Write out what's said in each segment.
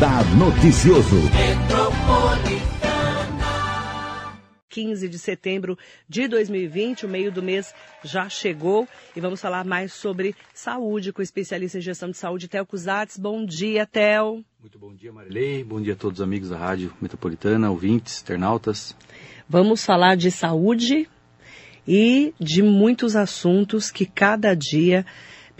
Radar Noticioso. 15 de setembro de 2020, o meio do mês já chegou e vamos falar mais sobre saúde com o especialista em gestão de saúde, Tel Cusatz. Bom dia, Tel. Muito bom dia, Marilei. Bom dia a todos os amigos da Rádio Metropolitana, ouvintes, internautas. Vamos falar de saúde e de muitos assuntos que cada dia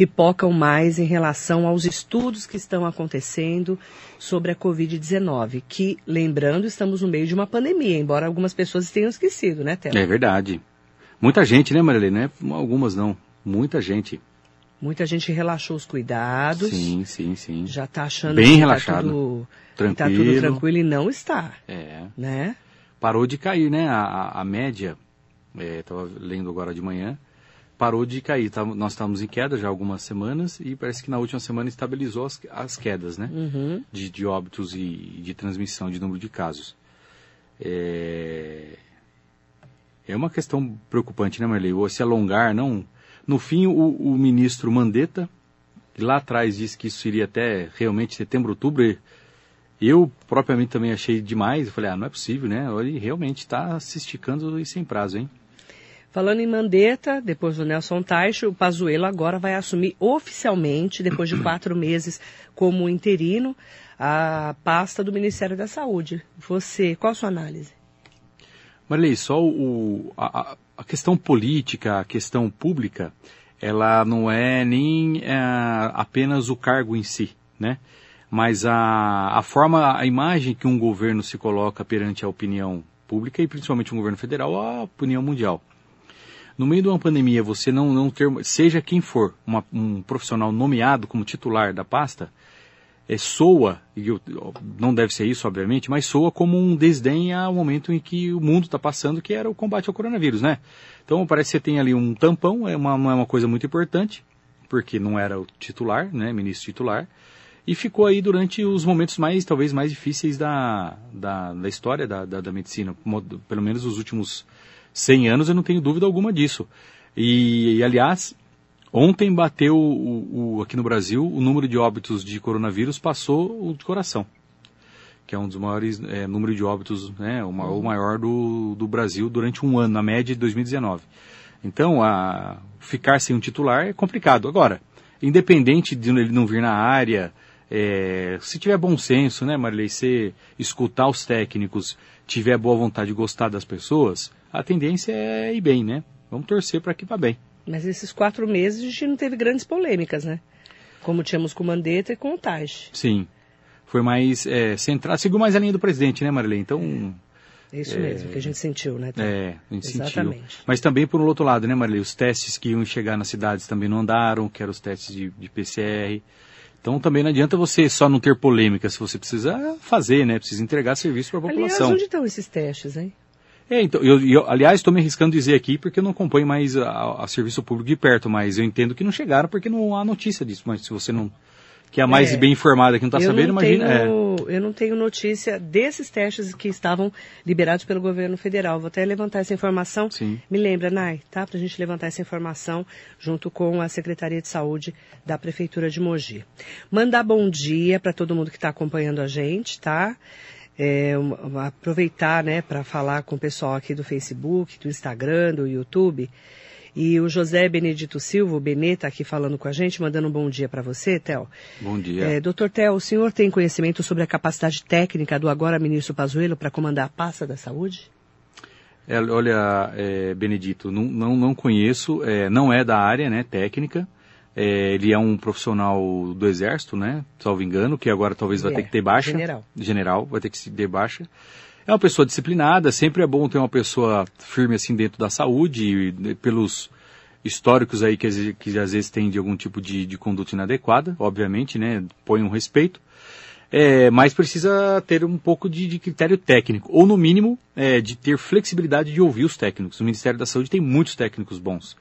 pipocam mais em relação aos estudos que estão acontecendo sobre a Covid-19, que, lembrando, estamos no meio de uma pandemia, embora algumas pessoas tenham esquecido, né, Tela? É verdade. Muita gente, né, Marilene? Né? Algumas não. Muita gente. Muita gente relaxou os cuidados. Sim, sim, sim. Já está achando Bem que relaxado. Tá tudo, tranquilo. tá tudo tranquilo e não está. É. Né? Parou de cair, né? A, a, a média, estava lendo agora de manhã, parou de cair. Tá, nós estávamos em queda já há algumas semanas e parece que na última semana estabilizou as, as quedas, né? Uhum. De, de óbitos e de transmissão de número de casos. É, é uma questão preocupante, né, Marley? Se alongar, não. No fim, o, o ministro Mandetta, que lá atrás disse que isso iria até realmente setembro, outubro, eu propriamente também achei demais. Eu falei, ah, não é possível, né? Ele realmente está se esticando e sem prazo, hein? Falando em Mandetta, depois do Nelson Teich, o Pazuello agora vai assumir oficialmente, depois de quatro meses como interino, a pasta do Ministério da Saúde. Você, qual a sua análise? Marley, só o, a, a, questão política, a questão pública, ela não é nem é, apenas o cargo em si, né? Mas a, a forma, a imagem que um governo se coloca perante a opinião pública e principalmente um governo federal, a opinião mundial no meio de uma pandemia, você não, não ter, seja quem for, uma, um profissional nomeado como titular da pasta, é, soa, e eu, não deve ser isso, obviamente, mas soa como um desdém ao momento em que o mundo está passando, que era o combate ao coronavírus, né? Então parece que você tem ali um tampão, é uma, uma coisa muito importante, porque não era o titular, né, ministro titular, e ficou aí durante os momentos mais, talvez, mais difíceis da, da, da história da, da, da medicina, pelo menos os últimos 100 anos, eu não tenho dúvida alguma disso. E, e aliás, ontem bateu o, o, aqui no Brasil o número de óbitos de coronavírus passou o de coração, que é um dos maiores é, números de óbitos, né, o maior, o maior do, do Brasil durante um ano, na média de 2019. Então, a, ficar sem um titular é complicado. Agora, independente de ele não vir na área, é, se tiver bom senso, né, Marilei, você escutar os técnicos, tiver boa vontade de gostar das pessoas, a tendência é ir bem, né? Vamos torcer para que vá bem. Mas esses quatro meses a gente não teve grandes polêmicas, né? Como tínhamos com o Mandetta e com o Taj. Sim. Foi mais é, centrado, seguiu mais a linha do presidente, né, Marilene? Então. É isso é, mesmo que a gente sentiu, né? Tom? É, a gente Exatamente. sentiu. Mas também por um outro lado, né, Marilene? Os testes que iam chegar nas cidades também não andaram, que eram os testes de, de PCR. Então também não adianta você só não ter polêmica, se você precisa fazer, né? Precisa entregar serviço para a população. Aliás, onde estão esses testes, hein? É, então, eu, eu aliás, estou me arriscando dizer aqui porque eu não acompanho mais a, a, serviço público de perto, mas eu entendo que não chegaram porque não há notícia disso. Mas se você não. Que é a mais é, bem informada que não está sabendo, imagina. Tenho, é. Eu não tenho notícia desses testes que estavam liberados pelo governo federal. Vou até levantar essa informação. Sim. Me lembra, Nai, tá? Para a gente levantar essa informação junto com a Secretaria de Saúde da Prefeitura de Mogi. Mandar bom dia para todo mundo que está acompanhando a gente, tá? É, aproveitar né, para falar com o pessoal aqui do Facebook, do Instagram, do YouTube. E o José Benedito Silva, o Benê, está aqui falando com a gente, mandando um bom dia para você, Theo. Bom dia. É, doutor Theo, o senhor tem conhecimento sobre a capacidade técnica do agora ministro Pazuello para comandar a pasta da saúde? É, olha, é, Benedito, não, não, não conheço, é, não é da área né, técnica, é, ele é um profissional do Exército, né? Salvo engano, que agora talvez vai é, ter que ter baixa. General. General, vai ter que ter baixa. É uma pessoa disciplinada, sempre é bom ter uma pessoa firme assim dentro da saúde, pelos históricos aí que, que às vezes tem de algum tipo de, de conduta inadequada, obviamente, né? Põe um respeito. É, mas precisa ter um pouco de, de critério técnico, ou no mínimo é, de ter flexibilidade de ouvir os técnicos. O Ministério da Saúde tem muitos técnicos bons.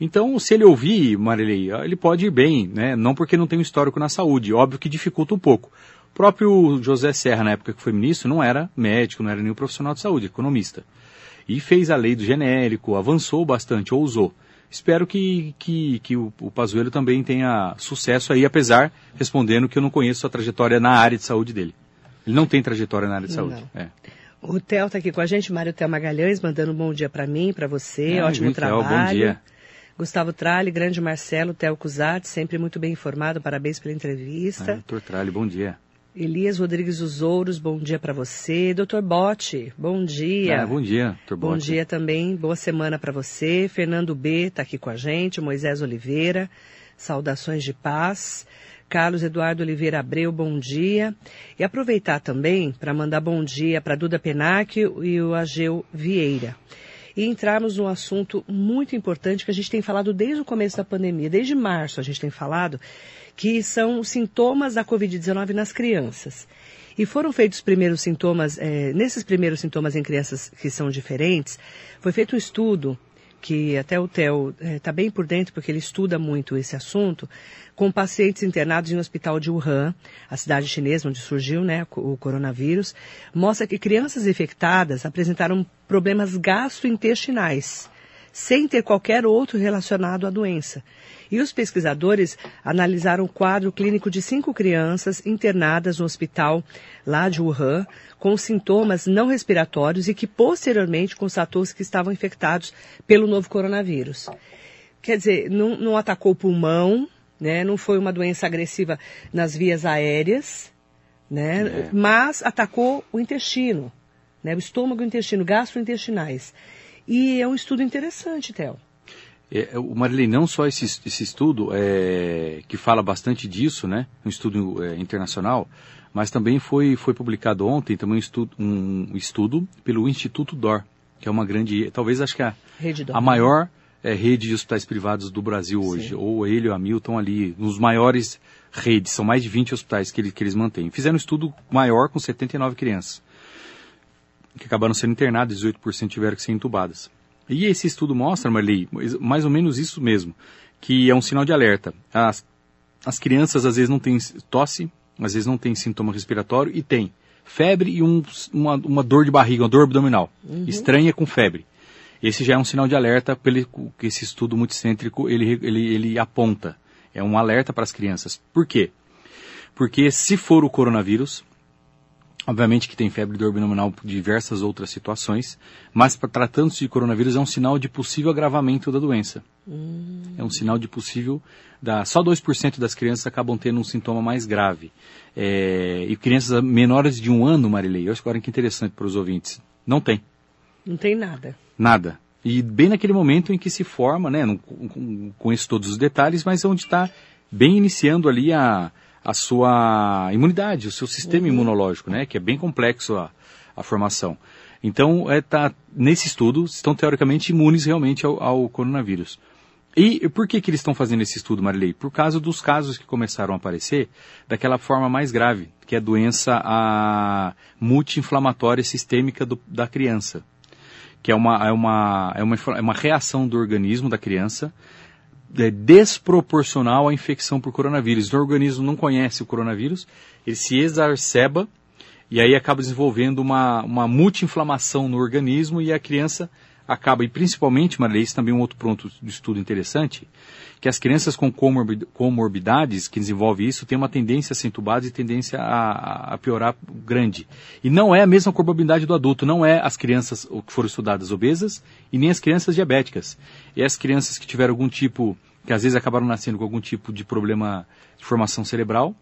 Então, se ele ouvir, Marilei, ele pode ir bem, né? Não porque não tem um histórico na saúde, óbvio que dificulta um pouco. O próprio José Serra, na época que foi ministro, não era médico, não era nenhum profissional de saúde, economista. E fez a lei do genérico, avançou bastante, ousou. Espero que, que, que o, o Pazuello também tenha sucesso aí, apesar, respondendo que eu não conheço a trajetória na área de saúde dele. Ele não tem trajetória na área de saúde. É. O Theo está aqui com a gente, Mário Theo Magalhães, mandando um bom dia para mim, para você, é, ótimo viu, trabalho. Theo, bom dia. Gustavo Tralli, grande Marcelo, Theo Cusati, sempre muito bem informado, parabéns pela entrevista. É, doutor Tralli, bom dia. Elias Rodrigues dos Ouros, bom dia para você. Doutor Bote, bom dia. É, bom dia, doutor Bom Bote. dia também, boa semana para você. Fernando B está aqui com a gente, Moisés Oliveira, saudações de paz. Carlos Eduardo Oliveira Abreu, bom dia. E aproveitar também para mandar bom dia para Duda Penac e o Ageu Vieira. E entrarmos num assunto muito importante que a gente tem falado desde o começo da pandemia, desde março a gente tem falado, que são sintomas da Covid-19 nas crianças. E foram feitos os primeiros sintomas, eh, nesses primeiros sintomas em crianças que são diferentes, foi feito um estudo que até o Theo está bem por dentro, porque ele estuda muito esse assunto, com pacientes internados em um hospital de Wuhan, a cidade chinesa onde surgiu né, o coronavírus, mostra que crianças infectadas apresentaram problemas gastrointestinais, sem ter qualquer outro relacionado à doença. E os pesquisadores analisaram o quadro clínico de cinco crianças internadas no hospital lá de Wuhan, com sintomas não respiratórios e que posteriormente constatou-se que estavam infectados pelo novo coronavírus. Quer dizer, não, não atacou o pulmão, né? não foi uma doença agressiva nas vias aéreas, né? É. mas atacou o intestino, né? o estômago e o intestino, gastrointestinais. E é um estudo interessante, Theo. É, o Marilei, não só esse, esse estudo é, que fala bastante disso, né, um estudo é, internacional, mas também foi, foi publicado ontem também um estudo, um estudo pelo Instituto DOR, que é uma grande, talvez acho que a, Rede do a maior é, rede de hospitais privados do Brasil hoje, Sim. ou ele ou a Milton ali, nos maiores redes, são mais de 20 hospitais que, ele, que eles mantêm. Fizeram um estudo maior com 79 crianças, que acabaram sendo internadas, 18% tiveram que ser entubadas. E esse estudo mostra, Marley, mais ou menos isso mesmo, que é um sinal de alerta. As, as crianças às vezes não têm tosse, às vezes não têm sintoma respiratório e tem febre e um, uma, uma dor de barriga, uma dor abdominal, estranha com febre. Esse já é um sinal de alerta pelo que esse estudo multicêntrico ele, ele, ele aponta. É um alerta para as crianças. Por quê? Porque se for o coronavírus, Obviamente que tem febre dor abdominal por diversas outras situações, mas tratando-se de coronavírus é um sinal de possível agravamento da doença. É um sinal de possível. Da, só 2% das crianças acabam tendo um sintoma mais grave. É, e crianças menores de um ano, Marilei, eu acho que agora que interessante para os ouvintes, não tem. Não tem nada. Nada. E bem naquele momento em que se forma, né, não esses todos os detalhes, mas onde está bem iniciando ali a, a sua imunidade, o seu sistema imunológico, né, que é bem complexo a, a formação. Então, é, tá, nesse estudo, estão teoricamente imunes realmente ao, ao coronavírus. E por que, que eles estão fazendo esse estudo, Marilei? Por causa dos casos que começaram a aparecer daquela forma mais grave, que é a doença a multi-inflamatória sistêmica do- da criança que é uma, é uma, é uma, é uma reação do organismo da criança é, desproporcional à infecção por coronavírus. O organismo não conhece o coronavírus, ele se exacerba e aí acaba desenvolvendo uma, uma multi-inflamação no organismo e a criança acaba, e principalmente, Maria, isso também é um outro ponto de estudo interessante, que as crianças com comorbi- comorbidades que desenvolvem isso têm uma tendência a ser entubadas e tendência a, a piorar grande. E não é a mesma comorbidade do adulto, não é as crianças que foram estudadas obesas e nem as crianças diabéticas. É as crianças que tiveram algum tipo, que às vezes acabaram nascendo com algum tipo de problema de formação cerebral,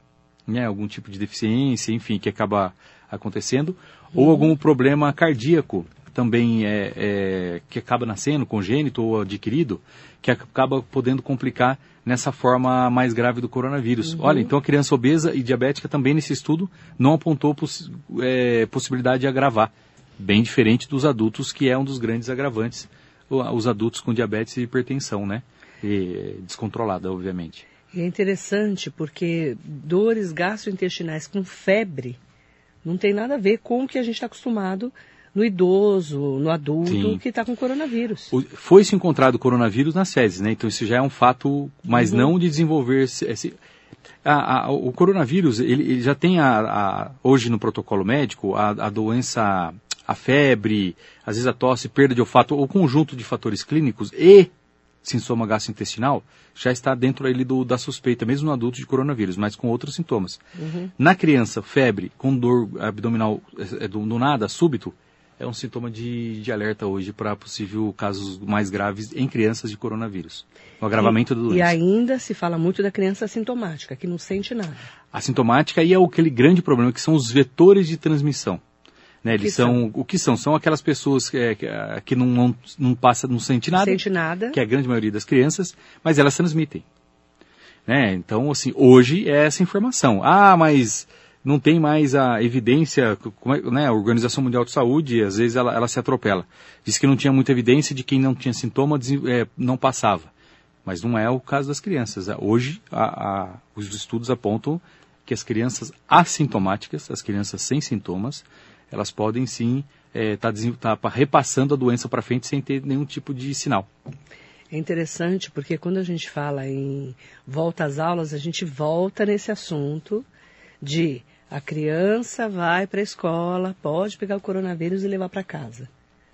né, algum tipo de deficiência, enfim, que acaba acontecendo, ou algum problema cardíaco também é, é, que acaba nascendo, congênito ou adquirido, que acaba podendo complicar nessa forma mais grave do coronavírus. Olha, então a criança obesa e diabética também nesse estudo não apontou poss é, possibilidade de agravar, bem diferente dos adultos, que é um dos grandes agravantes, os adultos com diabetes e hipertensão, né? E, descontrolada, obviamente. E é interessante porque dores gastrointestinais com febre não tem nada a ver com o que a gente está acostumado no idoso, no adulto Sim. que está com coronavírus. O- Foi-se encontrado coronavírus nas fezes, né? Então isso já é um fato, mas Uhum. não de desenvolver esse, esse- a- a- o coronavírus, ele, ele já tem a, hoje no protocolo médico a, doença, a febre, às vezes a tosse, perda de olfato, ou conjunto de fatores clínicos e sintoma gastrointestinal, já está dentro ali do, da suspeita, mesmo no adulto, de coronavírus, mas com outros sintomas. Uhum. Na criança, febre com dor abdominal é, do, do nada, súbito, é um sintoma de, de alerta hoje para possível casos mais graves em crianças de coronavírus. O agravamento e, da doença. E ainda se fala muito da criança assintomática, que não sente nada. A sintomática aí é aquele grande problema, que são os vetores de transmissão. Né, eles são, são, o que são? São aquelas pessoas que, é, que, que não, não, não, passa, não sente nada, sente nada, que é a grande maioria das crianças, mas elas transmitem. Né? Então, assim, hoje é essa informação. Ah, mas não tem mais a evidência, é, né, a Organização Mundial de Saúde, às vezes ela, ela se atropela. Diz que não tinha muita evidência de quem não tinha sintoma é, não passava. Mas não é o caso das crianças. Hoje, a, a, os estudos apontam que as crianças assintomáticas, as crianças sem sintomas, elas podem sim estar é, tá, tá repassando a doença para frente sem ter nenhum tipo de sinal. É interessante porque quando a gente fala em volta às aulas, a gente volta nesse assunto de a criança vai para a escola, pode pegar o coronavírus e levar para casa.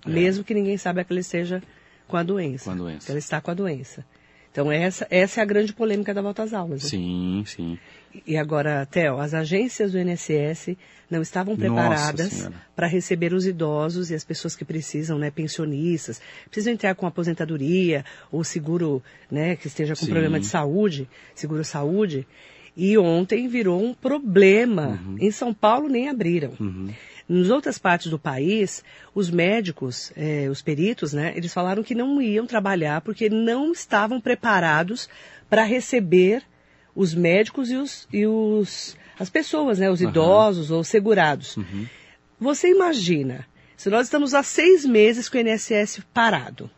É. Mesmo que ninguém saiba que ele esteja com a doença. Com a doença. Que ela está com a doença. Então essa, essa é a grande polêmica da volta às aulas. Né? Sim, sim. E agora, Theo, as agências do INSS não estavam preparadas para receber os idosos e as pessoas que precisam, né, pensionistas, precisam entrar com aposentadoria ou seguro, né, que esteja com sim. problema de saúde, seguro saúde. E ontem virou um problema. Uhum. Em São Paulo nem abriram. Uhum. Nas outras partes do país, os médicos, eh, os peritos, né, eles falaram que não iam trabalhar porque não estavam preparados para receber os médicos e, os, e os, as pessoas, né, os uhum. idosos ou segurados. Uhum. Você imagina, se nós estamos há seis meses com o INSS parado,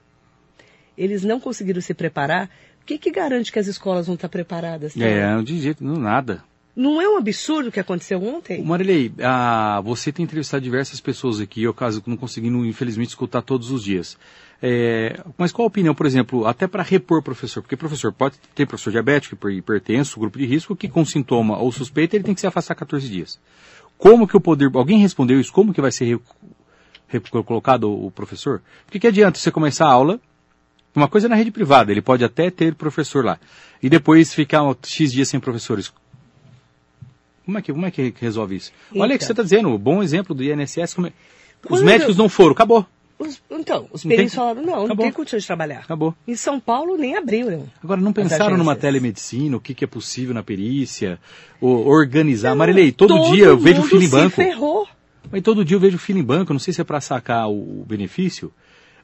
eles não conseguiram se preparar, que, que garante que as escolas vão estar preparadas? É, de jeito, não, nada. Não é um absurdo o que aconteceu ontem? Marilei, ah, você tem entrevistado diversas pessoas aqui, eu caso não conseguindo, infelizmente, escutar todos os dias. É, mas qual a opinião, por exemplo, até para repor professor? Porque professor pode ter professor diabético, hipertenso, grupo de risco, que com sintoma ou suspeita ele tem que se afastar 14 dias. Como que o poder. Alguém respondeu isso? Como que vai ser re, colocado o professor? Porque que adianta você começar a aula, uma coisa é na rede privada, ele pode até ter professor lá, e depois ficar X dias sem professores. Como é que, como é que resolve isso? Então. Olha o que você está dizendo, bom exemplo do INSS. É... Os médicos eu... não foram, acabou. Os, então, os peritos falaram, não, Acabou. não tem condição de trabalhar. Acabou. Em São Paulo nem abriram. Agora, não pensaram numa telemedicina, o que, que é possível na perícia, ou organizar. Não, Marilei, todo, todo dia eu vejo fila em banco. ferrou. Mas todo dia eu vejo fila em banco, não sei se é para sacar o, o benefício,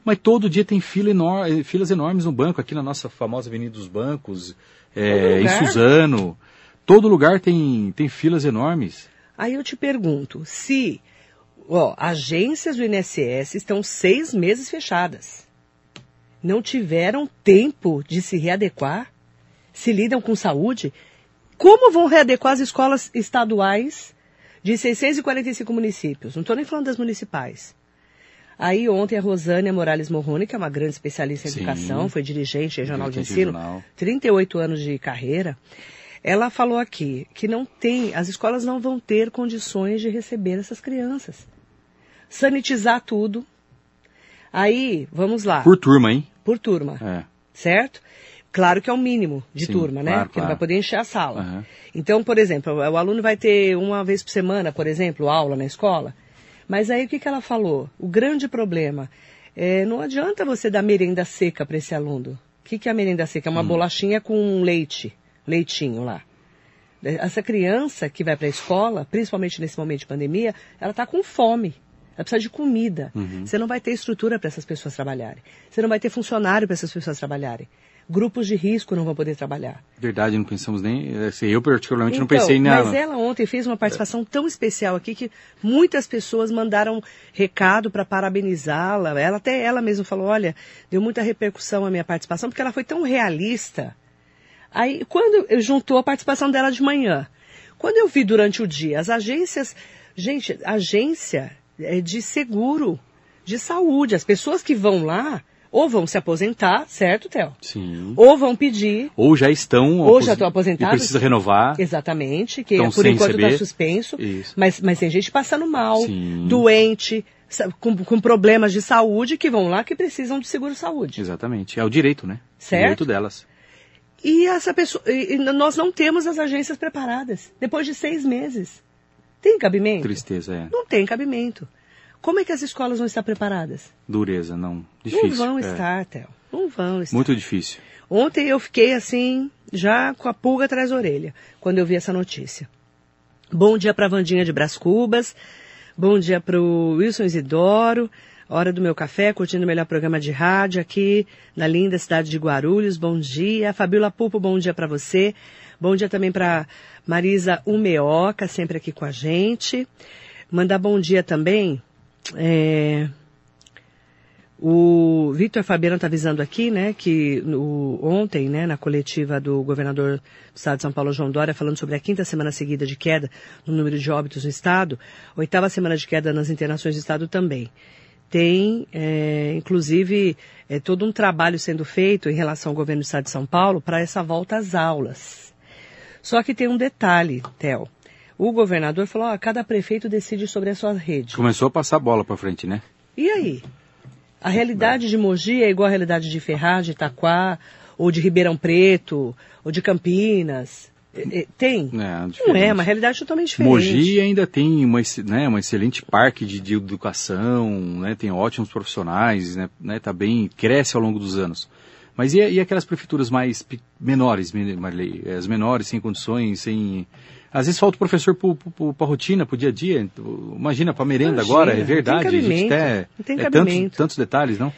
mas todo dia tem fila enor filas enormes no banco, aqui na nossa famosa Avenida dos Bancos, é, em Suzano. Todo lugar tem, tem filas enormes. Aí eu te pergunto, se ó, agências do INSS estão seis meses fechadas. Não tiveram tempo de se readequar? Se lidam com saúde? Como vão readequar as escolas estaduais de 645 municípios? Não estou nem falando das municipais. Aí ontem a Rosânia Morales Morrone, que é uma grande especialista em Sim. educação, foi dirigente regional de ensino, regional. 38 anos de carreira, ela falou aqui que não tem, as escolas não vão ter condições de receber essas crianças. Sanitizar tudo. Aí, vamos lá. Por turma, hein? Por turma. É. Certo? Claro que é o mínimo de Sim, turma, né? Claro, Porque claro. não vai poder encher a sala. Uhum. Então, por exemplo, o aluno vai ter uma vez por semana, por exemplo, aula na escola. Mas aí o que, que ela falou? O grande problema é não adianta você dar merenda seca para esse aluno. O que, que é a merenda seca? É uma hum. bolachinha com leite, leitinho lá. Essa criança que vai para a escola, principalmente nesse momento de pandemia, ela está com fome. Ela precisa de comida. Uhum. Você não vai ter estrutura para essas pessoas trabalharem. Você não vai ter funcionário para essas pessoas trabalharem. Grupos de risco não vão poder trabalhar. Verdade, não pensamos nem. Assim, eu particularmente então, não pensei em nada. Mas ela ontem fez uma participação tão especial aqui que muitas pessoas mandaram recado para parabenizá-la. Ela até ela mesma falou, olha, deu muita repercussão a minha participação porque ela foi tão realista Aí, quando eu juntou a participação dela de manhã, quando eu vi durante o dia as agências, gente, agência é de seguro, de saúde, as pessoas que vão lá, ou vão se aposentar, certo, Theo? Sim. Ou vão pedir. Ou já estão. Ou já estão aposentados. E precisa renovar. Exatamente, que por enquanto está suspenso. Isso. Mas, mas tem gente passando mal, Sim. doente, com, com problemas de saúde que vão lá que precisam de seguro-saúde. Exatamente. É o direito, né? Certo. O direito delas. E essa pessoa, e nós não temos as agências preparadas. Depois de seis meses. Tem cabimento? Tristeza, é. Não tem cabimento. Como é que as escolas vão estar preparadas? Dureza, não. Difícil. não vão é. estar, Theo. Não vão estar. Muito difícil. Ontem eu fiquei assim, já com a pulga atrás da orelha, quando eu vi essa notícia. Bom dia para Vandinha de Brás Cubas. Bom dia para o Wilson Isidoro. Hora do meu café, curtindo o melhor programa de rádio aqui na linda cidade de Guarulhos. Bom dia. Fabiola Pupo, bom dia para você. Bom dia também para Marisa Umeoca, sempre aqui com a gente. Mandar bom dia também. É, o Victor Fabiano está avisando aqui, né, que no, ontem, né, na coletiva do governador do estado de São Paulo, João Dória, falando sobre a quinta semana seguida de queda no número de óbitos no estado, oitava semana de queda nas internações do estado também. Tem, é, inclusive, é, todo um trabalho sendo feito em relação ao governo do estado de São Paulo para essa volta às aulas. Só que tem um detalhe, Theo. O governador falou, ó, cada prefeito decide sobre a sua rede. Começou a passar a bola pra frente, né? E aí? A realidade de Mogi é igual à realidade de Ferraz, de Itaquá, ou de Ribeirão Preto, ou de Campinas? É, é, Tem? É, Não é, diferente. uma realidade totalmente diferente. Mogi ainda tem uma, né, uma excelente parque de, de educação, né, tem ótimos profissionais, né, né, tá bem, cresce ao longo dos anos. Mas e, e aquelas prefeituras mais menores, Me- Marley? As menores, sem condições, sem... Às vezes falta o professor para a rotina, para o dia a dia. Imagina, para merenda Imagina, agora, é não tem verdade. a gente cabimento, não tem é tantos, cabimento. tantos detalhes, não?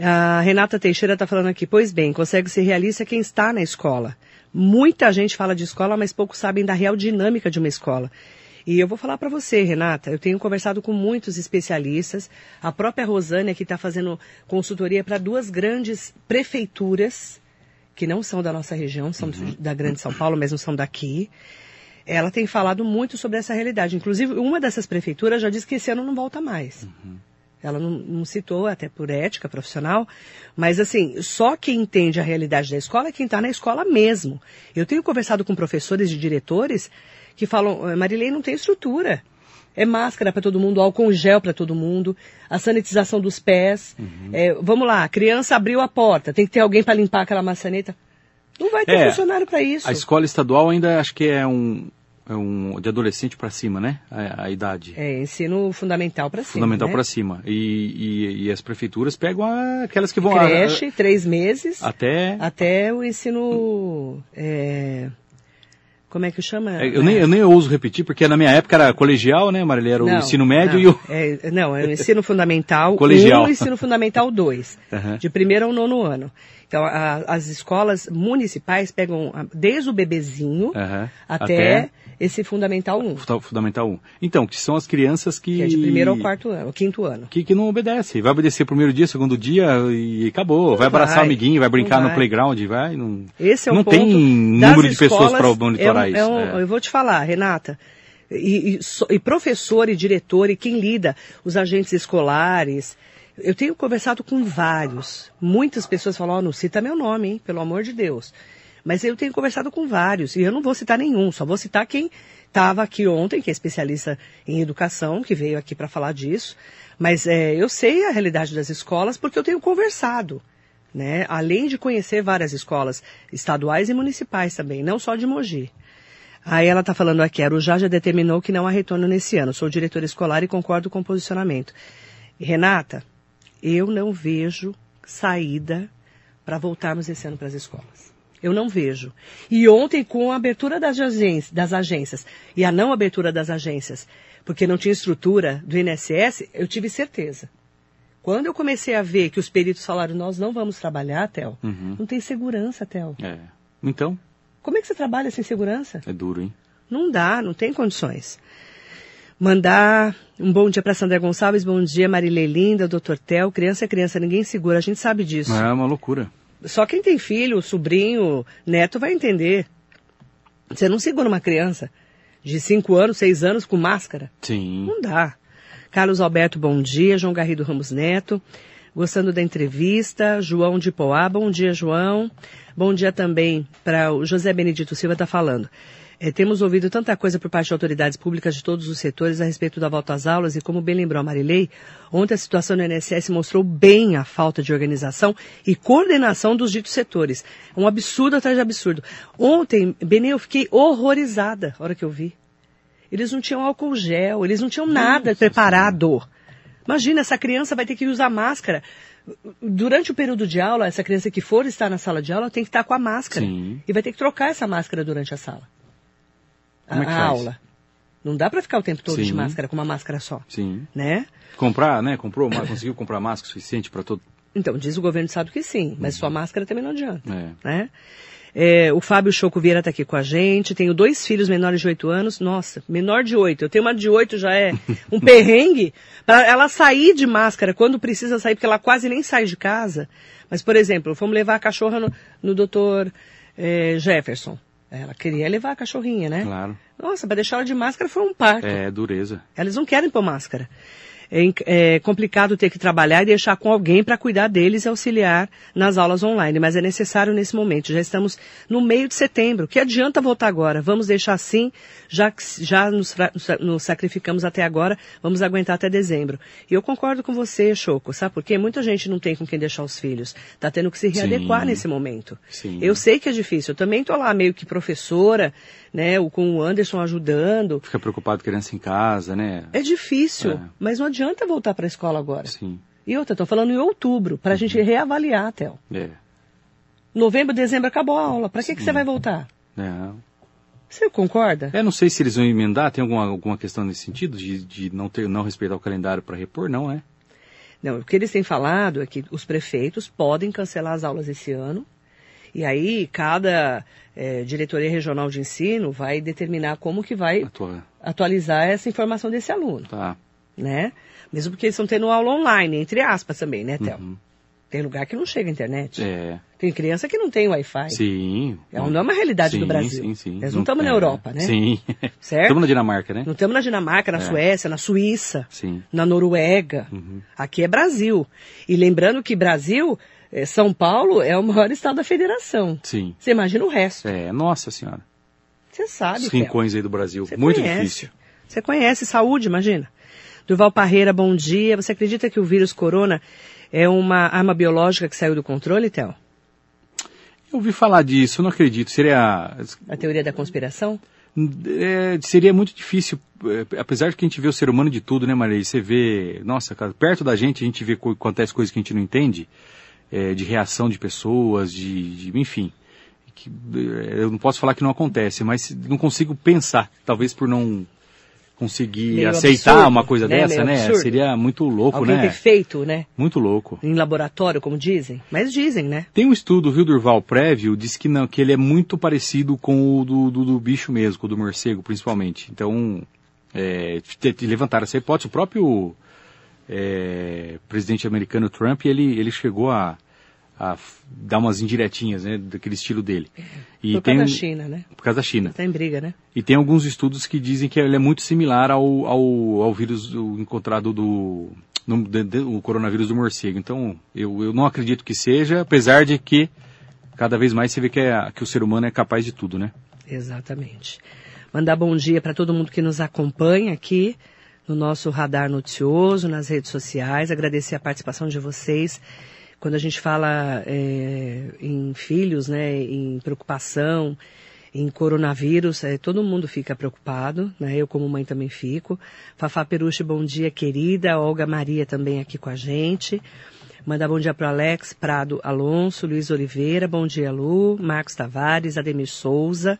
A Renata Teixeira está falando aqui, pois bem, consegue ser realista quem está na escola. Muita gente fala de escola, mas poucos sabem da real dinâmica de uma escola. E eu vou falar para você, Renata, eu tenho conversado com muitos especialistas, a própria Rosânia que está fazendo consultoria para duas grandes prefeituras, que não são da nossa região, são da Grande São Paulo, mas não são daqui. Ela tem falado muito sobre essa realidade. Inclusive, uma dessas prefeituras já disse que esse ano não volta mais. Ela não, não citou, até por ética profissional, mas assim, só quem entende a realidade da escola é quem está na escola mesmo. Eu tenho conversado com professores e diretores que falam, "Eh, Marilei não tem estrutura. É máscara para todo mundo, álcool gel para todo mundo, a sanitização dos pés. É, vamos lá, a criança abriu a porta, tem que ter alguém para limpar aquela maçaneta. Não vai ter É, funcionário para isso. A escola estadual ainda acho que é um, é um de adolescente para cima, né? A, a idade. É, ensino fundamental para cima. Fundamental né? para cima. E, e, e as prefeituras pegam a- aquelas que vão a- Creche, três meses. a- até. Até o ensino. é, como é que chama? é, Eu nem, eu nem ouso repetir, porque na minha época era colegial, né, Marília? Era o Não, ensino médio não, e o. É, não, é o ensino fundamental Colegial. 1 e ensino fundamental 2. Aham. De primeiro ao nono ano. Então, a- as escolas municipais pegam desde o bebezinho Aham. até, esse fundamental 1. Funda- Fundamental 1. Então, que são as crianças que. Que é de primeiro ao quarto ano, ao quinto ano. Que, que não obedece. Vai obedecer primeiro dia, segundo dia e acabou. vai abraçar vai, o amiguinho, vai brincar não no vai. playground, vai. Não, Esse é não o ponto tem das número de pessoas para monitorar é um- isso. é um- é. Eu vou te falar, Renata. E, e e professor e diretor e quem lida, os agentes escolares. Eu tenho conversado com vários. Muitas pessoas falam, ó, não cita meu nome, hein, pelo amor de Deus. Mas eu tenho conversado com vários, e eu não vou citar nenhum, só vou citar quem estava aqui ontem, que é especialista em educação, que veio aqui para falar disso. Mas é, eu sei a realidade das escolas porque eu tenho conversado né? Além de conhecer várias escolas estaduais e municipais também, não só de Mogi. Aí ela está falando aqui, Arujá já determinou que não há retorno nesse ano. Sou diretora escolar e concordo com o posicionamento. Renata, eu não vejo saída para voltarmos esse ano para as escolas. Eu não vejo. E ontem, com a abertura das agências, das agências e a não abertura das agências, porque não tinha estrutura do INSS, eu tive certeza. Quando eu comecei a ver que os peritos falaram, nós não vamos trabalhar, Theo, Uhum. não tem segurança, Theo. É. Então, Como é que você trabalha sem segurança? é duro, hein? Não dá, não tem condições. Mandar um bom dia para Sandra Gonçalves, bom dia Marilei Linda, doutor Theo. Criança é criança, ninguém segura, a gente sabe disso. É uma loucura. Só quem tem filho, sobrinho, neto vai entender. Você não segura uma criança de 5 anos, 6 anos com máscara. Sim. Não dá. Carlos Alberto, bom dia. João Garrido Ramos Neto. Gostando da entrevista. João de Poá, bom dia, João. Bom dia também para o José Benedito Silva, está falando. É, temos ouvido tanta coisa por parte de autoridades públicas de todos os setores a respeito da volta às aulas e, como bem lembrou a Marilei, ontem a situação no INSS mostrou bem a falta de organização e coordenação dos ditos setores. Um absurdo atrás de absurdo. Ontem, Benê, eu fiquei horrorizada na hora que eu vi. Eles não tinham álcool gel, eles não tinham nada Nossa, preparado. Imagina, essa criança vai ter que usar máscara. Durante o período de aula, essa criança que for estar na sala de aula tem que estar com a máscara. Sim. E vai ter que trocar essa máscara durante a sala. Como a, é a aula. Não dá para ficar o tempo todo Sim. de máscara com uma máscara só. Sim. Né? Comprar, né? Comprou, conseguiu comprar máscara suficiente para todo. Então, diz o governo do estado que sim, mas uhum. só máscara também não adianta. É. Né? É, o Fábio Choco Vieira está aqui com a gente. Tenho dois filhos menores de 8 anos. Nossa, menor de 8. Eu tenho uma de 8, já é um perrengue. Para ela sair de máscara quando precisa sair, porque ela quase nem sai de casa. Mas, por exemplo, fomos levar a cachorra no, no doutor é, Jefferson. Ela queria levar a cachorrinha, né? Claro. Nossa, para deixar ela de máscara foi um parto. É, dureza. Elas não querem pôr máscara é, é complicado ter que trabalhar e deixar com alguém para cuidar deles e auxiliar nas aulas online, mas é necessário nesse momento. Já estamos no meio de setembro. Que adianta voltar agora? Vamos deixar assim, já que já nos, nos sacrificamos até agora, vamos aguentar até dezembro. E eu concordo com você, Choco, sabe por quê? Muita gente não tem com quem deixar os filhos. Está tendo que se readequar Sim. nesse momento. Sim. Eu sei que é difícil. Eu também estou lá meio que professora, né, com o Anderson ajudando. Fica preocupado criança em casa, né? É difícil, é. mas não adianta voltar para a escola agora. Sim. E outra, estou falando em outubro, para a uhum. gente reavaliar, Théo. É. Novembro, dezembro acabou a aula. Para que, que você vai voltar? Não. Você concorda? É, não sei se eles vão emendar, tem alguma, alguma questão nesse sentido, de, de não, ter, não respeitar o calendário para repor, não é? Não, o que eles têm falado é que os prefeitos podem cancelar as aulas esse ano, e aí cada é, diretoria regional de ensino vai determinar como que vai Atua. atualizar essa informação desse aluno. Tá. Né? Mesmo porque eles estão tendo aula online, entre aspas também, né, Théo? Uhum. Tem lugar que não chega a internet. É. Tem criança que não tem Wi-Fi. Sim. É, não é uma realidade sim, do Brasil. Sim, sim. Nós não estamos é, na Europa, né? Sim. Certo? Estamos na Dinamarca, né? Não estamos na Dinamarca, na é. Suécia, na Suíça, sim. na Noruega. Uhum. Aqui é Brasil. E lembrando que Brasil é, São Paulo é o maior estado da federação. Sim. Você imagina o resto. É, nossa senhora. Você sabe. Os rincões aí do Brasil. Você Muito conhece. difícil. Você conhece saúde, imagina. Durval Parreira, bom dia. Você acredita que o vírus corona é uma arma biológica que saiu do controle, Théo? Eu ouvi falar disso, não acredito. Seria. A teoria da conspiração? É, seria muito difícil, é, apesar de que a gente vê o ser humano de tudo, né, Maria? Você vê, nossa, cara, perto da gente a gente vê acontece coisas que a gente não entende é, de reação de pessoas, de, de enfim. Que, é, eu não posso falar que não acontece, mas não consigo pensar, talvez por não conseguir Meio aceitar absurdo, uma coisa né? dessa, Meio né? Absurdo. Seria muito louco, Alguém né? ter feito, né? Muito louco. Em laboratório, como dizem. Mas dizem, né? Tem um estudo, viu, Durval, prévio, diz que não, que ele é muito parecido com o do, do, do bicho mesmo, com o do morcego, principalmente. Então, é, levantaram essa hipótese. O próprio é, presidente americano Trump, ele, ele chegou a, a dar umas indiretinhas, né, daquele estilo dele. E por causa da China, né? Por causa da China. Está em briga, né? E tem alguns estudos que dizem que ele é muito similar ao, ao, ao vírus do, encontrado do no, de, de, o coronavírus do morcego. Então, eu, eu não acredito que seja, apesar de que cada vez mais você vê que, é, que o ser humano é capaz de tudo, né? Exatamente. Mandar bom dia para todo mundo que nos acompanha aqui no nosso radar noticioso, nas redes sociais, agradecer a participação de vocês. Quando a gente fala é, em filhos, né, em preocupação, em coronavírus, é, todo mundo fica preocupado, né? Eu como mãe também fico. Fafá Peruche, bom dia, querida. Olga Maria também aqui com a gente. Mandar bom dia para Alex Prado Alonso, Luiz Oliveira, bom dia, Lu, Marcos Tavares, Ademir Souza.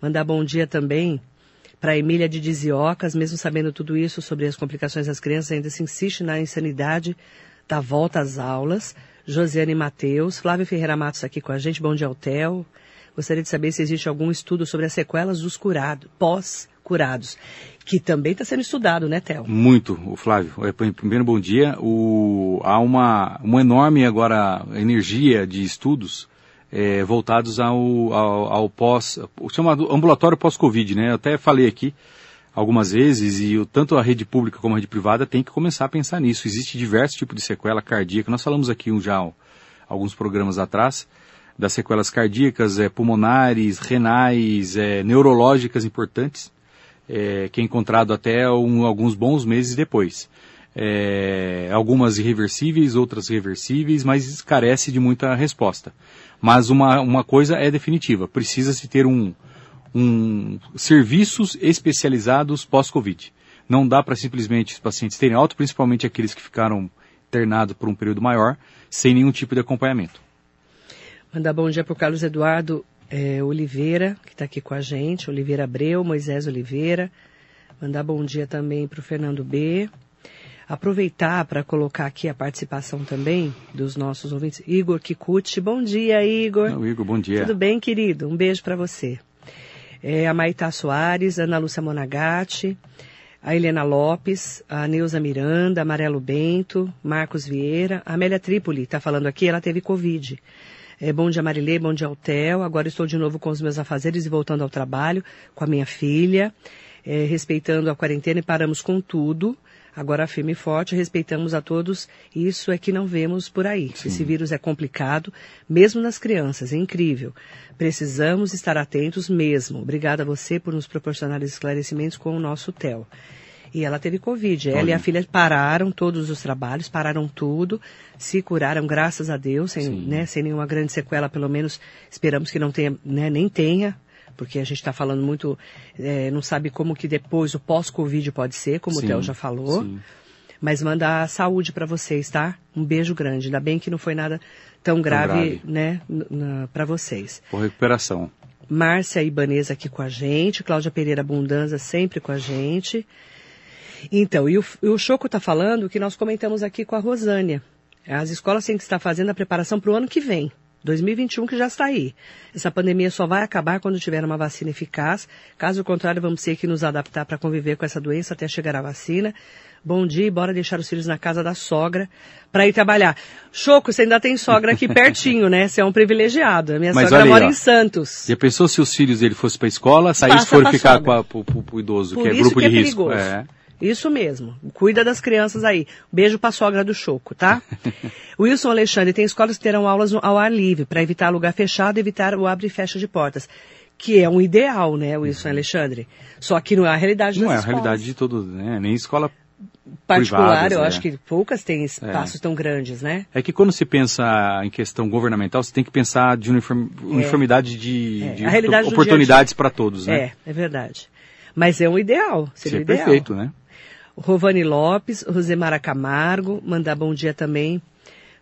Mandar bom dia também para Emília de Diziocas, mesmo sabendo tudo isso sobre as complicações das crianças, ainda se insiste na insanidade da volta às aulas. Josiane Mateus, Flávio Ferreira Matos aqui com a gente, bom dia ao Theo. Gostaria de saber se existe algum estudo sobre as sequelas dos curados, pós-curados, que também está sendo estudado, né, Theo? Muito, o Flávio. É, primeiro, bom dia. O, há uma, uma enorme agora energia de estudos é, voltados ao, ao, ao pós, o chamado ambulatório pós-Covid, né? Eu até falei aqui algumas vezes e o, tanto a rede pública como a rede privada tem que começar a pensar nisso. Existe diversos tipos de sequela cardíaca. Nós falamos aqui já alguns programas atrás das sequelas cardíacas, é, pulmonares, renais, é, neurológicas importantes, é, que é encontrado até um, alguns bons meses depois. É, algumas irreversíveis, outras reversíveis, mas carece de muita resposta. Mas uma, uma coisa é definitiva, precisa-se ter um, um serviços especializados pós-Covid. Não dá para simplesmente os pacientes terem alta, principalmente aqueles que ficaram internados por um período maior, sem nenhum tipo de acompanhamento. Mandar bom dia para o Carlos Eduardo é, Oliveira, que está aqui com a gente, Oliveira Abreu, Moisés Oliveira. Mandar bom dia também para o Fernando B. Aproveitar para colocar aqui a participação também dos nossos ouvintes. Igor Kikuchi, bom dia, Igor. Não, Igor, bom dia. Tudo bem, querido? Um beijo para você. É, a Maitá Soares, Ana Lúcia Monagatti, a Helena Lopes, a Neuza Miranda, Amarelo Bento, Marcos Vieira, a Amélia Trípoli está falando aqui, ela teve Covid. É, bom dia Marilê, bom dia Altel. Agora estou de novo com os meus afazeres e voltando ao trabalho com a minha filha, é, respeitando a quarentena e paramos com tudo. Agora firme e forte, respeitamos a todos. Isso é que não vemos por aí. Sim. Esse vírus é complicado, mesmo nas crianças, é incrível. Precisamos estar atentos mesmo. Obrigada a você por nos proporcionar esclarecimentos com o nosso TEL. E ela teve Covid. Ela e a filha pararam todos os trabalhos, pararam tudo, se curaram, graças a Deus, sem, né, sem nenhuma grande sequela, pelo menos esperamos que não tenha, né, nem tenha, porque a gente está falando muito, é, não sabe como que depois o pós-Covid pode ser, como sim, o Theo já falou. Sim. Mas manda saúde para vocês, tá? Um beijo grande. Ainda bem que não foi nada tão grave, tão grave. né, para vocês. Por recuperação. Márcia Ibaneza aqui com a gente, Cláudia Pereira Abundanza sempre com a gente. Então, e o, o Choco está falando que nós comentamos aqui com a Rosânia. As escolas têm que estar fazendo a preparação para o ano que vem. 2021 que já está aí. Essa pandemia só vai acabar quando tiver uma vacina eficaz. Caso contrário, vamos ter que nos adaptar para conviver com essa doença até chegar a vacina. Bom dia, bora deixar os filhos na casa da sogra para ir trabalhar. Choco, você ainda tem sogra aqui pertinho, né? Você é um privilegiado. A minha Mas sogra mora ó, em Santos. Já pensou se os filhos dele fossem para a escola, saíssem e foram ficar com o idoso, Por que é grupo que de é risco? Perigoso. É. Isso mesmo. Cuida das crianças aí. Beijo pra sogra do Choco, tá? Wilson Alexandre, tem escolas que terão aulas ao ar livre, para evitar lugar fechado e evitar o abre e fecha de portas. Que é um ideal, né, Wilson uhum. Alexandre? Só que não é a realidade Não é a realidade de todos, né? Nem escola particular, privadas, eu é. acho que poucas têm espaços é. tão grandes, né? É que quando se pensa em questão governamental, você tem que pensar de uniform, é. uniformidade de, é. de oportunidades para todos, né? É, é verdade. Mas é um ideal, seria ideal. perfeito, né? Rovani Lopes, Rosemara Camargo, mandar bom dia também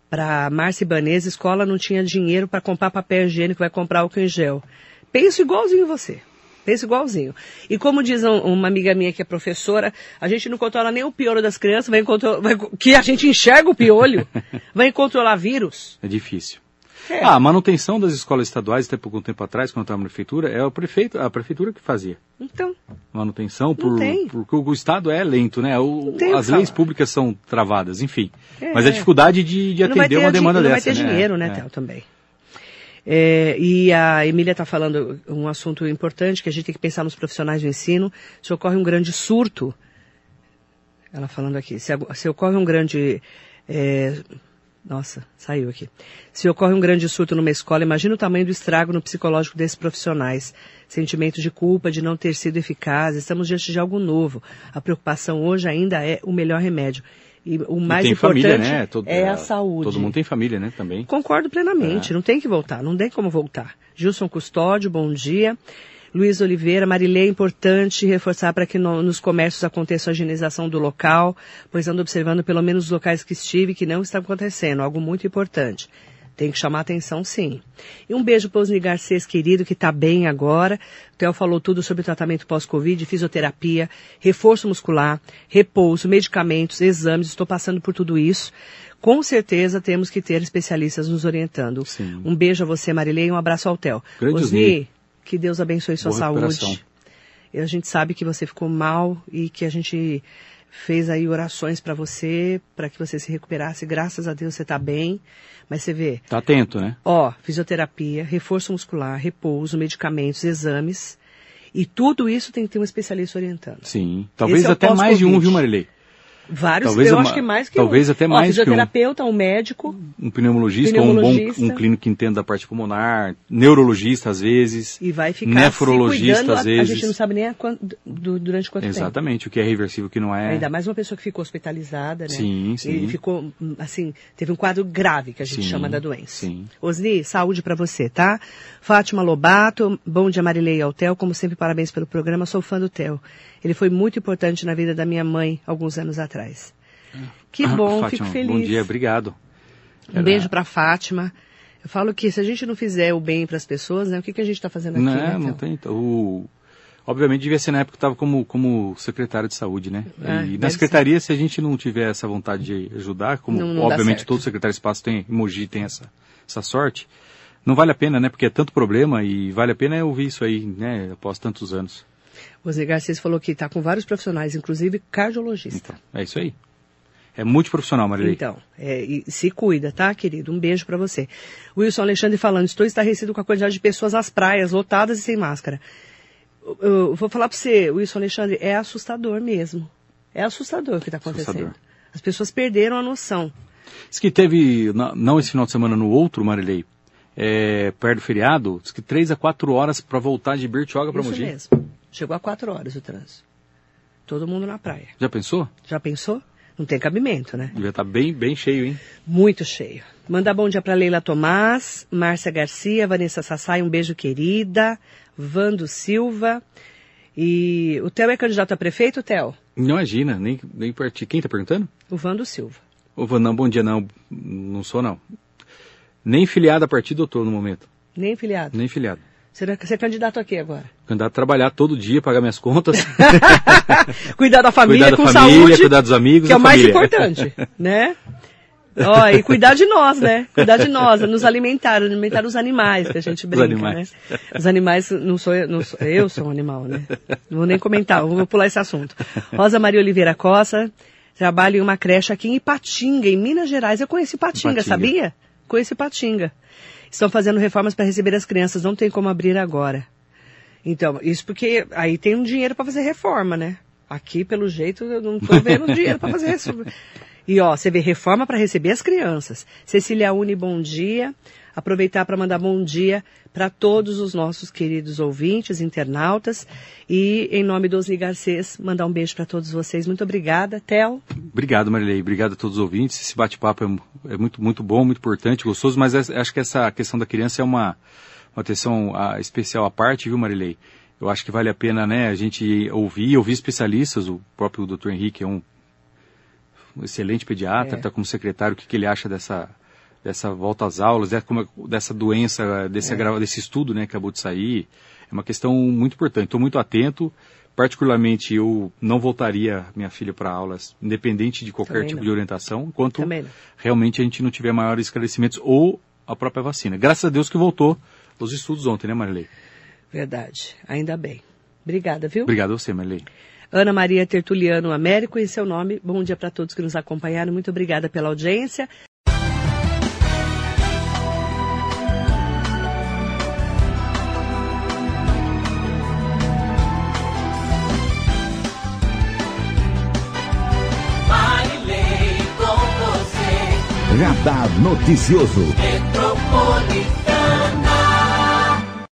para Márcia Ibanez. Escola não tinha dinheiro para comprar papel higiênico, vai comprar álcool em gel. Penso igualzinho você. Penso igualzinho. E como diz um, uma amiga minha que é professora, a gente não controla nem o piolho das crianças, vai, vai que a gente enxerga o piolho, vai controlar vírus. É difícil. É. Ah, a manutenção das escolas estaduais, até pouco tempo atrás, quando estava na prefeitura, é o prefeito, a prefeitura que fazia. Então. Manutenção, por, porque o Estado é lento, né? O, as leis públicas são travadas, enfim. É. Mas a dificuldade de, de atender uma demanda não dessa. Não vai ter né? dinheiro, né, é. Théo, também. É, e a Emília está falando um assunto importante, que a gente tem que pensar nos profissionais do ensino. Se ocorre um grande surto, ela falando aqui, se, se ocorre um grande é, nossa, saiu aqui. Se ocorre um grande surto numa escola, imagina o tamanho do estrago no psicológico desses profissionais. Sentimento de culpa, de não ter sido eficaz. Estamos diante de algo novo. A preocupação hoje ainda é o melhor remédio. E o mais e importante família, né? Todo, é a saúde. Todo mundo tem família, né? Também. Concordo plenamente. É. Não tem que voltar. Não tem como voltar. Gilson Custódio, bom dia. Luiz Oliveira, Marilê, é importante reforçar para que no, nos comércios aconteça a higienização do local, pois ando observando pelo menos os locais que estive que não está acontecendo, algo muito importante. Tem que chamar atenção, sim. E um beijo para o Osni Garcês, querido, que está bem agora. O Theo falou tudo sobre tratamento pós-Covid, fisioterapia, reforço muscular, repouso, medicamentos, exames. Estou passando por tudo isso. Com certeza temos que ter especialistas nos orientando. Sim. Um beijo a você, Marilei, e um abraço ao Theo. Grande Osni, que Deus abençoe sua saúde. E a gente sabe que você ficou mal e que a gente fez aí orações para você, para que você se recuperasse. Graças a Deus você está bem. Mas você vê. Tá atento, né? Ó, fisioterapia, reforço muscular, repouso, medicamentos, exames. E tudo isso tem que ter um especialista orientando. Sim. Talvez é até mais de um, viu, Marilei? Vários, Talvez eu uma- acho que mais que talvez um. até mais que um. fisioterapeuta, um médico, Um pneumologista, ou um Pneumologista. bom um clínico que entenda da parte pulmonar, neurologista às vezes. e vai ficar Nefrologista, às a- A gente vezes. não sabe nem a quan- du- durante quanto tempo. Exatamente, o que é reversível, o que não é. Ainda mais uma pessoa que ficou hospitalizada, né? Sim, sim. Ele ficou, assim, teve um quadro grave que a gente Sim, chama da doença. sim. Osni, saúde pra você, tá? Fátima Lobato, bom dia Marilei ao Theo, como sempre, parabéns pelo programa, sou fã do Theo. Ele foi muito importante na vida da minha mãe alguns anos atrás. Que bom, Ah, fico Fátima, feliz. Bom dia, obrigado. Um beijo pra Fátima. Eu falo que se a gente não fizer o bem pras pessoas, né, o que, que a gente tá fazendo aqui, Não, né, não Theo? tem. O... Obviamente devia ser na época que estava como, como secretário de saúde, né? Ah, e na secretaria, se a gente não tiver essa vontade de ajudar, como Não- não obviamente todo secretário de espaço tem, em Mogi tem essa, essa sorte, não vale a pena, né? Porque é tanto problema e vale a pena é ouvir isso aí, né? Após tantos anos. O Zé Garcês falou que tá com vários profissionais, inclusive cardiologista. Então, é isso aí. É multiprofissional, Marilei. Então, é, se cuida, tá, querido? Um beijo pra você. Wilson Alexandre falando, estou estarrecido com a quantidade de pessoas nas praias, lotadas e sem máscara. Eu, eu vou falar pra você, Wilson Alexandre, é assustador mesmo. É assustador o que tá acontecendo. Assustador. As pessoas perderam a noção. Diz que teve, não esse final de semana, no outro, Marilei, é, perto do feriado, diz que três a quatro horas para voltar de Bertioga para Isso Mogi. mesmo. Chegou a quatro horas o trânsito. Todo mundo na praia. Já pensou? Já pensou? Não tem cabimento, né? Devia estar bem, bem cheio, hein? Muito cheio. Manda bom dia para Leila Tomás, Márcia Garcia, Vanessa Sassai, um beijo querida, Vando Silva. E o Theo é candidato a prefeito, Theo? Não imagina, nem, nem partir. Quem tá perguntando? O Vando Silva. Ô, Van, não, bom dia, não. Não sou, não. Nem filiado a partido eu tô no momento. Nem filiado. Nem filiado. Será que você é candidato aqui agora? Candidato a trabalhar todo dia, pagar minhas contas, cuidar da família cuidar da com família, saúde, cuidar dos amigos, que é o mais família. importante, né? Ó, e cuidar de nós, né? Cuidar de nós, nos alimentar, alimentar os animais, que a gente brinca, animais. né? Os animais, não sou eu, não sou, eu sou um animal, né? Não vou nem comentar, vou pular esse assunto. Rosa Maria Oliveira Costa, trabalha em uma creche aqui em Ipatinga, em Minas Gerais. Eu conheci Ipatinga, Ipatinga. sabia? Conheci Ipatinga. Estão fazendo reformas para receber as crianças, não tem como abrir agora. Então, isso porque aí tem um dinheiro para fazer reforma, né? Aqui, pelo jeito, eu não tô vendo dinheiro para fazer reforma. E ó, você vê reforma para receber as crianças. Cecília Uni, bom dia. Aproveitar para mandar bom dia para todos os nossos queridos ouvintes, internautas. E, em nome dos Garcês, mandar um beijo para todos vocês. Muito obrigada. Theo, Obrigado, Marilei. Obrigado a todos os ouvintes. Esse bate-papo é, é muito, muito bom, muito importante, gostoso, mas acho que essa questão da criança é uma, uma atenção especial à parte, viu, Marilei? Eu acho que vale a pena, né, a gente ouvir, ouvir especialistas, o próprio Dr. Henrique é um, excelente pediatra, É. está como secretário, o que, que ele acha dessa, dessa volta às aulas, é como é- dessa doença, desse, agrava- desse estudo, né, que acabou de sair. É uma questão muito importante. Estou muito atento. Particularmente, eu não voltaria minha filha para aulas, independente de qualquer Também tipo não. de orientação, enquanto realmente a gente não tiver maiores esclarecimentos ou a própria vacina. Graças a Deus que voltou os estudos ontem, né, Marilei? verdade. Ainda bem. Obrigada, viu? Obrigado a você, Marilei. Ana Maria Tertuliano Américo, em seu nome. Bom dia para todos que nos acompanharam. Muito obrigada pela audiência. Radar Noticioso.